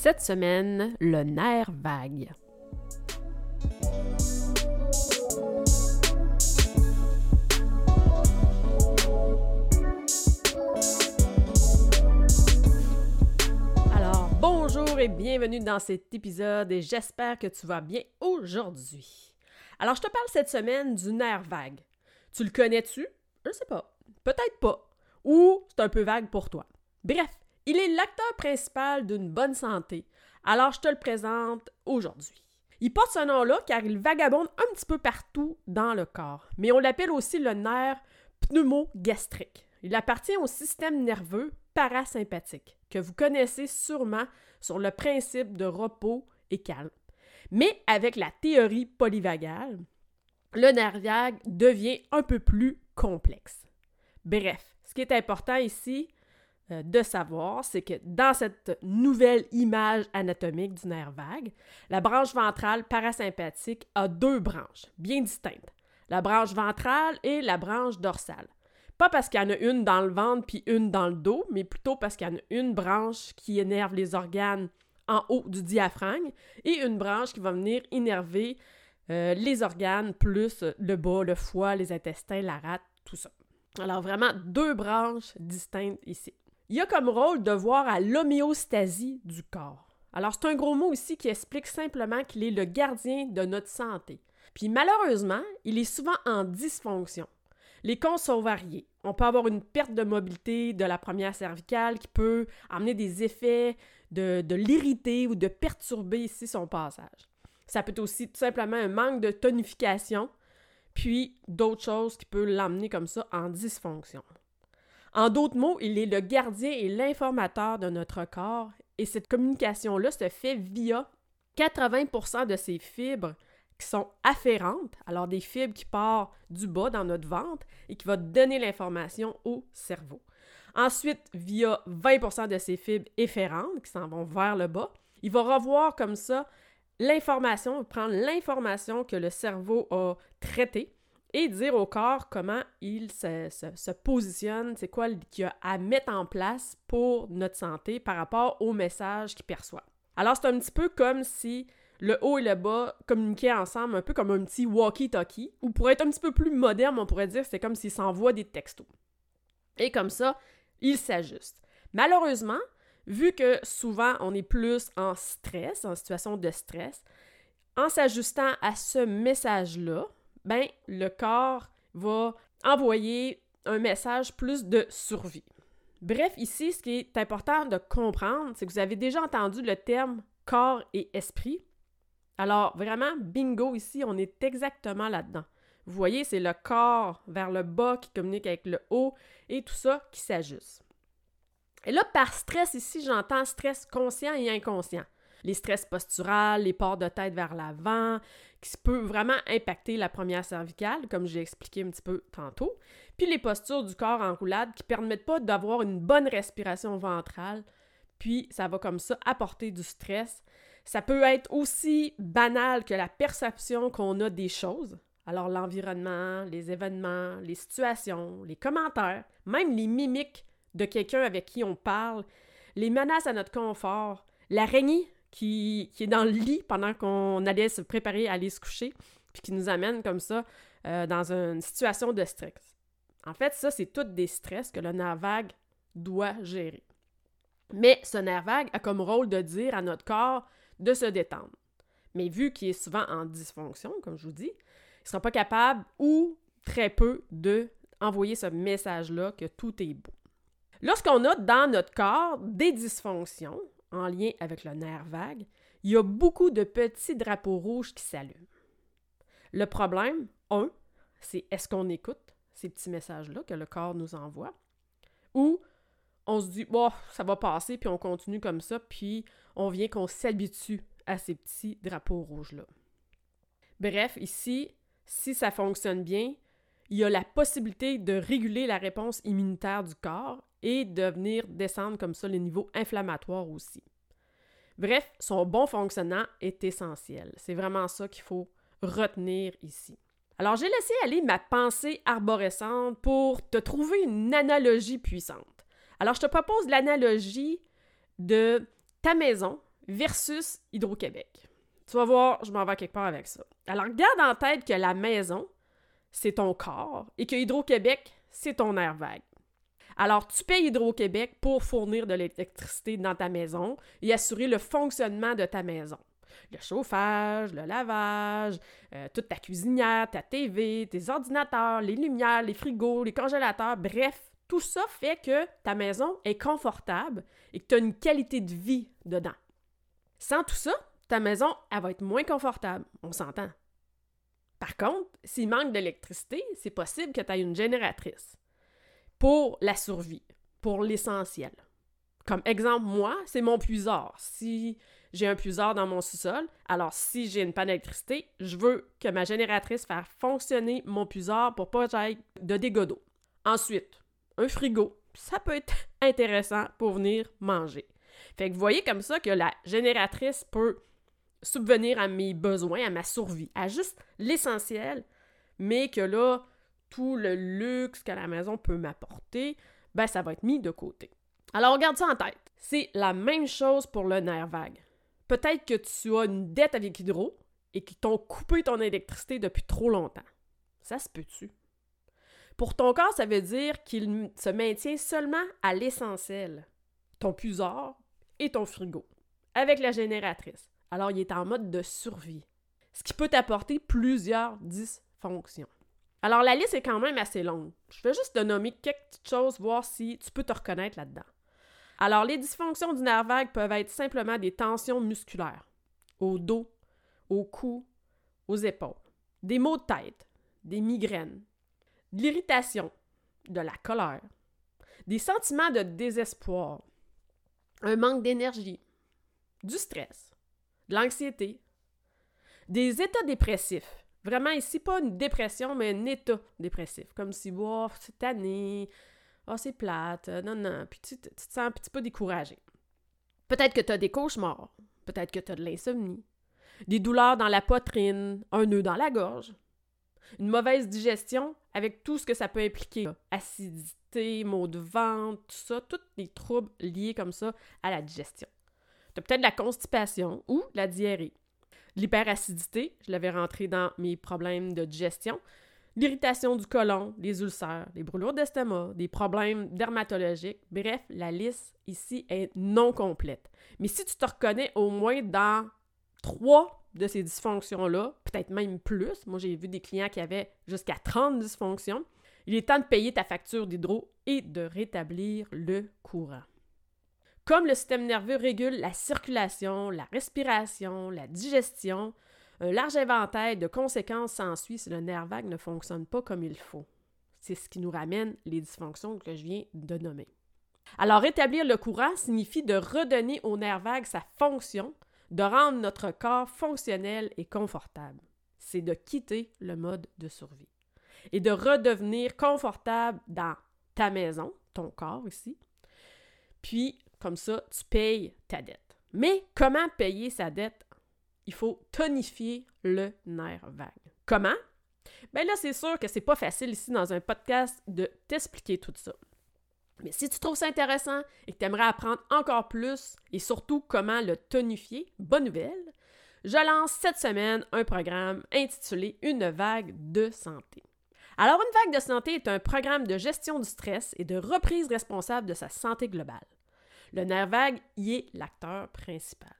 Cette semaine, le nerf vague. Alors, bonjour et bienvenue dans cet épisode et j'espère que tu vas bien aujourd'hui. Alors, je te parle cette semaine du nerf vague. Tu le connais-tu? Je ne sais pas. Peut-être pas. Ou c'est un peu vague pour toi. Bref, il est l'acteur principal d'une bonne santé, alors je te le présente aujourd'hui. Il porte ce nom-là car il vagabonde un petit peu partout dans le corps, mais on l'appelle aussi le nerf pneumogastrique. Il appartient au système nerveux parasympathique, que vous connaissez sûrement sur le principe de repos et calme. Mais avec la théorie polyvagale, le nerf vague devient un peu plus complexe. Bref, ce qui est important ici, euh, de savoir, c'est que dans cette nouvelle image anatomique du nerf vague, la branche ventrale parasympathique a deux branches bien distinctes, la branche ventrale et la branche dorsale. Pas parce qu'il y en a une dans le ventre puis une dans le dos, mais plutôt parce qu'il y en a une branche qui énerve les organes en haut du diaphragme et une branche qui va venir énerver euh, les organes plus le bas, le foie, les intestins, la rate, tout ça. Alors vraiment deux branches distinctes ici. Il a comme rôle de voir à l'homéostasie du corps. Alors, c'est un gros mot ici qui explique simplement qu'il est le gardien de notre santé. Puis malheureusement, il est souvent en dysfonction. Les causes sont variées. On peut avoir une perte de mobilité de la première cervicale qui peut amener des effets de, l'irriter ou de perturber ici son passage. Ça peut aussi tout simplement un manque de tonification, puis d'autres choses qui peuvent l'amener comme ça en dysfonction. En d'autres mots, il est le gardien et l'informateur de notre corps et cette communication-là se fait via 80% de ces fibres qui sont afférentes, alors des fibres qui partent du bas dans notre ventre et qui vont donner l'information au cerveau. Ensuite, via 20% de ces fibres efférentes qui s'en vont vers le bas, il va revoir comme ça l'information, prendre l'information que le cerveau a traitée et dire au corps comment il se, positionne, c'est quoi qu'il a à mettre en place pour notre santé par rapport au message qu'il perçoit. Alors, c'est un petit peu comme si le haut et le bas communiquaient ensemble, un peu comme un petit walkie-talkie, ou pour être un petit peu plus moderne, on pourrait dire c'est comme s'ils s'envoient des textos. Et comme ça, ils s'ajustent. Malheureusement, vu que souvent on est plus en stress, en situation de stress, en s'ajustant à ce message-là, ben, le corps va envoyer un message plus de survie. Bref, ici, ce qui est important de comprendre, c'est que vous avez déjà entendu le terme corps et esprit. Alors, vraiment, bingo, ici, on est exactement là-dedans. Vous voyez, c'est le corps vers le bas qui communique avec le haut et tout ça qui s'ajuste. Et là, par stress, ici, j'entends stress conscient et inconscient les stress posturales, les ports de tête vers l'avant, qui peut vraiment impacter la première cervicale, comme j'ai expliqué un petit peu tantôt, puis les postures du corps en roulade qui permettent pas d'avoir une bonne respiration ventrale, puis ça va comme ça apporter du stress. Ça peut être aussi banal que la perception qu'on a des choses, alors l'environnement, les événements, les situations, les commentaires, même les mimiques de quelqu'un avec qui on parle, les menaces à notre confort, l'araignée qui, est dans le lit pendant qu'on allait se préparer à aller se coucher, puis qui nous amène comme ça euh, dans une situation de stress. En fait, ça, c'est tout des stress que le nerf vague doit gérer. Mais ce nerf vague a comme rôle de dire à notre corps de se détendre. Mais vu qu'il est souvent en dysfonction, comme je vous dis, il ne sera pas capable ou très peu de envoyer ce message-là que tout est beau. Lorsqu'on a dans notre corps des dysfonctions, en lien avec le nerf vague, il y a beaucoup de petits drapeaux rouges qui s'allument. Le problème, un, c'est est-ce qu'on écoute ces petits messages-là que le corps nous envoie, ou on se dit, bon, ça va passer, puis on continue comme ça, puis on vient qu'on s'habitue à ces petits drapeaux rouges-là. Bref, ici, si ça fonctionne bien, il y a la possibilité de réguler la réponse immunitaire du corps et de venir descendre comme ça les niveaux inflammatoires aussi. Bref, son bon fonctionnement est essentiel. C'est vraiment ça qu'il faut retenir ici. Alors, j'ai laissé aller ma pensée arborescente pour te trouver une analogie puissante. Alors, je te propose l'analogie de ta maison versus Hydro-Québec. Tu vas voir, je m'en vais quelque part avec ça. Alors, garde en tête que la maison, c'est ton corps et que Hydro-Québec, c'est ton air vague. Alors, tu payes Hydro-Québec pour fournir de l'électricité dans ta maison et assurer le fonctionnement de ta maison. Le chauffage, le lavage, euh, toute ta cuisinière, ta TV, tes ordinateurs, les lumières, les frigos, les congélateurs, bref, tout ça fait que ta maison est confortable et que tu as une qualité de vie dedans. Sans tout ça, ta maison, elle va être moins confortable, on s'entend. Par contre, s'il manque d'électricité, c'est possible que tu aies une génératrice pour la survie, pour l'essentiel. Comme exemple, moi, c'est mon puiseur. Si j'ai un puiseur dans mon sous-sol, alors si j'ai une panne d'électricité, je veux que ma génératrice fasse fonctionner mon puiseur pour pas que j'aille de dégâts d'eau. Ensuite, un frigo, ça peut être intéressant pour venir manger. Fait que vous voyez comme ça que la génératrice peut subvenir à mes besoins, à ma survie, à juste l'essentiel, mais que là, tout le luxe que la maison peut m'apporter, ben ça va être mis de côté. Alors garde ça en tête. C'est la même chose pour le nerf vague. Peut-être que tu as une dette avec Hydro et qu'ils t'ont coupé ton électricité depuis trop longtemps. Ça se peut-tu? Pour ton corps, ça veut dire qu'il se maintient seulement à l'essentiel. Ton puiseur et ton frigo, avec la génératrice. Alors, il est en mode de survie, ce qui peut t'apporter plusieurs dysfonctions. Alors, la liste est quand même assez longue. Je vais juste te nommer quelques petites choses, voir si tu peux te reconnaître là-dedans. Alors, les dysfonctions du nerf vague peuvent être simplement des tensions musculaires, au dos, au cou, aux épaules, des maux de tête, des migraines, de l'irritation, de la colère, des sentiments de désespoir, un manque d'énergie, du stress, de l'anxiété, des états dépressifs, Vraiment ici, pas une dépression, mais un état dépressif. Comme si, oh, c'est tanné, oh, c'est plate, non, non. Puis tu, te sens un petit peu découragé. Peut-être que tu as des cauchemars, peut-être que tu as de l'insomnie, des douleurs dans la poitrine, un nœud dans la gorge, une mauvaise digestion avec tout ce que ça peut impliquer. Acidité, maux de ventre, tout ça, tous les troubles liés comme ça à la digestion. Peut-être la constipation ou la diarrhée. L'hyperacidité, je l'avais rentré dans mes problèmes de digestion. L'irritation du côlon, les ulcères, les brûlures d'estomac, des problèmes dermatologiques. Bref, la liste ici est non complète. Mais si tu te reconnais au moins dans trois de ces dysfonctions-là, peut-être même plus, moi j'ai vu des clients qui avaient jusqu'à 30 dysfonctions, il est temps de payer ta facture d'hydro et de rétablir le courant. Comme le système nerveux régule la circulation, la respiration, la digestion, un large éventail de conséquences s'ensuit si le nerf vague ne fonctionne pas comme il faut. C'est ce qui nous ramène les dysfonctions que je viens de nommer. Alors, rétablir le courant signifie de redonner au nerf vague sa fonction, de rendre notre corps fonctionnel et confortable. C'est de quitter le mode de survie et de redevenir confortable dans ta maison, ton corps ici, puis comme ça, tu payes ta dette. Mais comment payer sa dette? Il faut tonifier le nerf vague. Comment? Bien là, c'est sûr que c'est pas facile ici dans un podcast de t'expliquer tout ça. Mais si tu trouves ça intéressant et que tu aimerais apprendre encore plus et surtout comment le tonifier, bonne nouvelle, je lance cette semaine un programme intitulé Une vague de santé. Alors, une vague de santé est un programme de gestion du stress et de reprise responsable de sa santé globale. Le nerf y est l'acteur principal.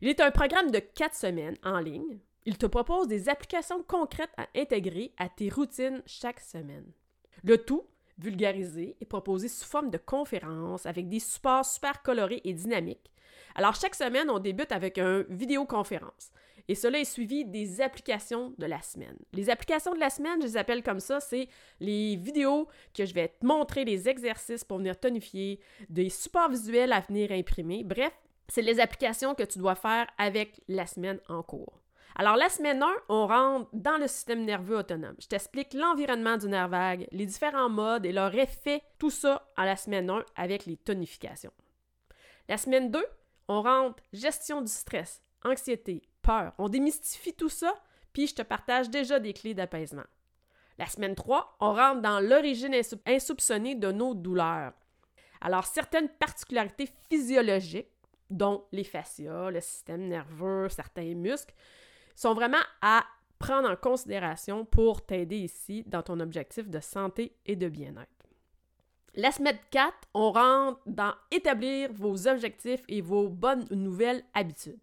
Il est un programme de quatre semaines en ligne. Il te propose des applications concrètes à intégrer à tes routines chaque semaine. Le tout vulgarisé et proposé sous forme de conférences avec des supports super colorés et dynamiques. Alors chaque semaine, on débute avec une vidéoconférence Et cela est suivi des applications de la semaine. Les applications de la semaine, je les appelle comme ça, c'est les vidéos que je vais te montrer, les exercices pour venir tonifier, des supports visuels à venir imprimer. Bref, c'est les applications que tu dois faire avec la semaine en cours. Alors, la semaine 1, on rentre dans le système nerveux autonome. Je t'explique l'environnement du nerf vague, les différents modes et leur effet, tout ça à la semaine 1 avec les tonifications. La semaine 2, on rentre gestion du stress, anxiété, On démystifie tout ça, puis je te partage déjà des clés d'apaisement. La semaine 3, on rentre dans l'origine insoupçonnée de nos douleurs. Alors, certaines particularités physiologiques, dont les fascias, le système nerveux, certains muscles, sont vraiment à prendre en considération pour t'aider ici dans ton objectif de santé et de bien-être. La semaine 4, on rentre dans établir vos objectifs et vos bonnes nouvelles habitudes.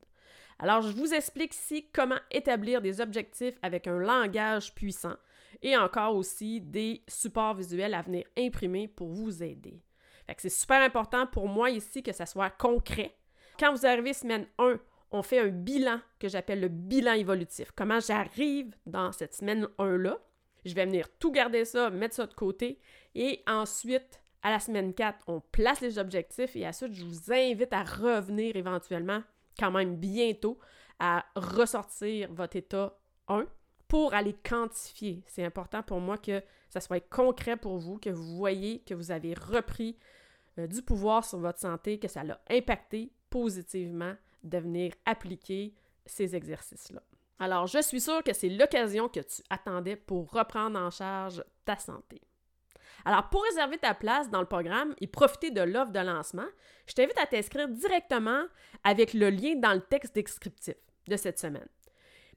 Alors, je vous explique ici comment établir des objectifs avec un langage puissant et encore aussi des supports visuels à venir imprimer pour vous aider. c'est super important pour moi ici que ça soit concret. Quand vous arrivez semaine 1, on fait un bilan que j'appelle le bilan évolutif. Comment j'arrive dans cette semaine 1-là. Je vais venir tout garder ça, mettre ça de côté. Et ensuite, à la semaine 4, on place les objectifs et ensuite, je vous invite à revenir éventuellement, quand même bientôt, à ressortir votre état 1 pour aller quantifier. C'est important pour moi que ça soit concret pour vous, que vous voyez que vous avez repris euh, du pouvoir sur votre santé, que ça l'a impacté positivement de venir appliquer ces exercices-là. Alors, je suis sûre que c'est l'occasion que tu attendais pour reprendre en charge ta santé. Alors, pour réserver ta place dans le programme et profiter de l'offre de lancement, je t'invite à t'inscrire directement avec le lien dans le texte descriptif de cette semaine.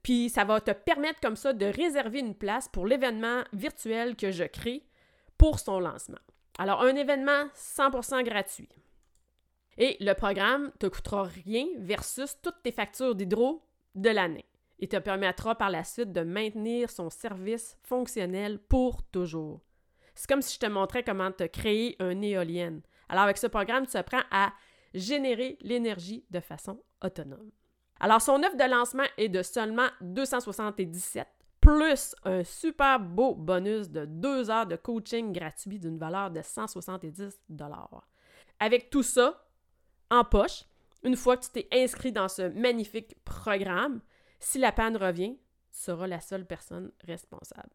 Puis, ça va te permettre comme ça de réserver une place pour l'événement virtuel que je crée pour son lancement. Alors, un événement 100% gratuit. Et le programme ne te coûtera rien versus toutes tes factures d'hydro de l'année et te permettra par la suite de maintenir son service fonctionnel pour toujours. C'est comme si je te montrais comment te créer un éolienne. Alors avec ce programme, tu apprends à générer l'énergie de façon autonome. Alors son offre de lancement est de seulement 277 plus un super beau bonus de deux heures de coaching gratuit d'une valeur de 170 Avec tout ça, en poche, une fois que tu t'es inscrit dans ce magnifique programme, si la panne revient, tu seras la seule personne responsable.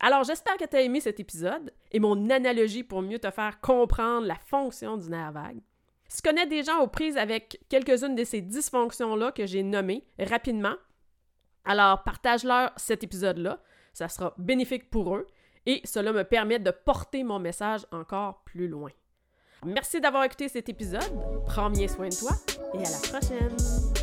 Alors, j'espère que tu as aimé cet épisode et mon analogie pour mieux te faire comprendre la fonction du nerf vague. Si tu connais des gens aux prises avec quelques-unes de ces dysfonctions-là que j'ai nommées rapidement, alors partage-leur cet épisode-là. Ça sera bénéfique pour eux et cela me permet de porter mon message encore plus loin. Merci d'avoir écouté cet épisode. Prends bien soin de toi et à la prochaine.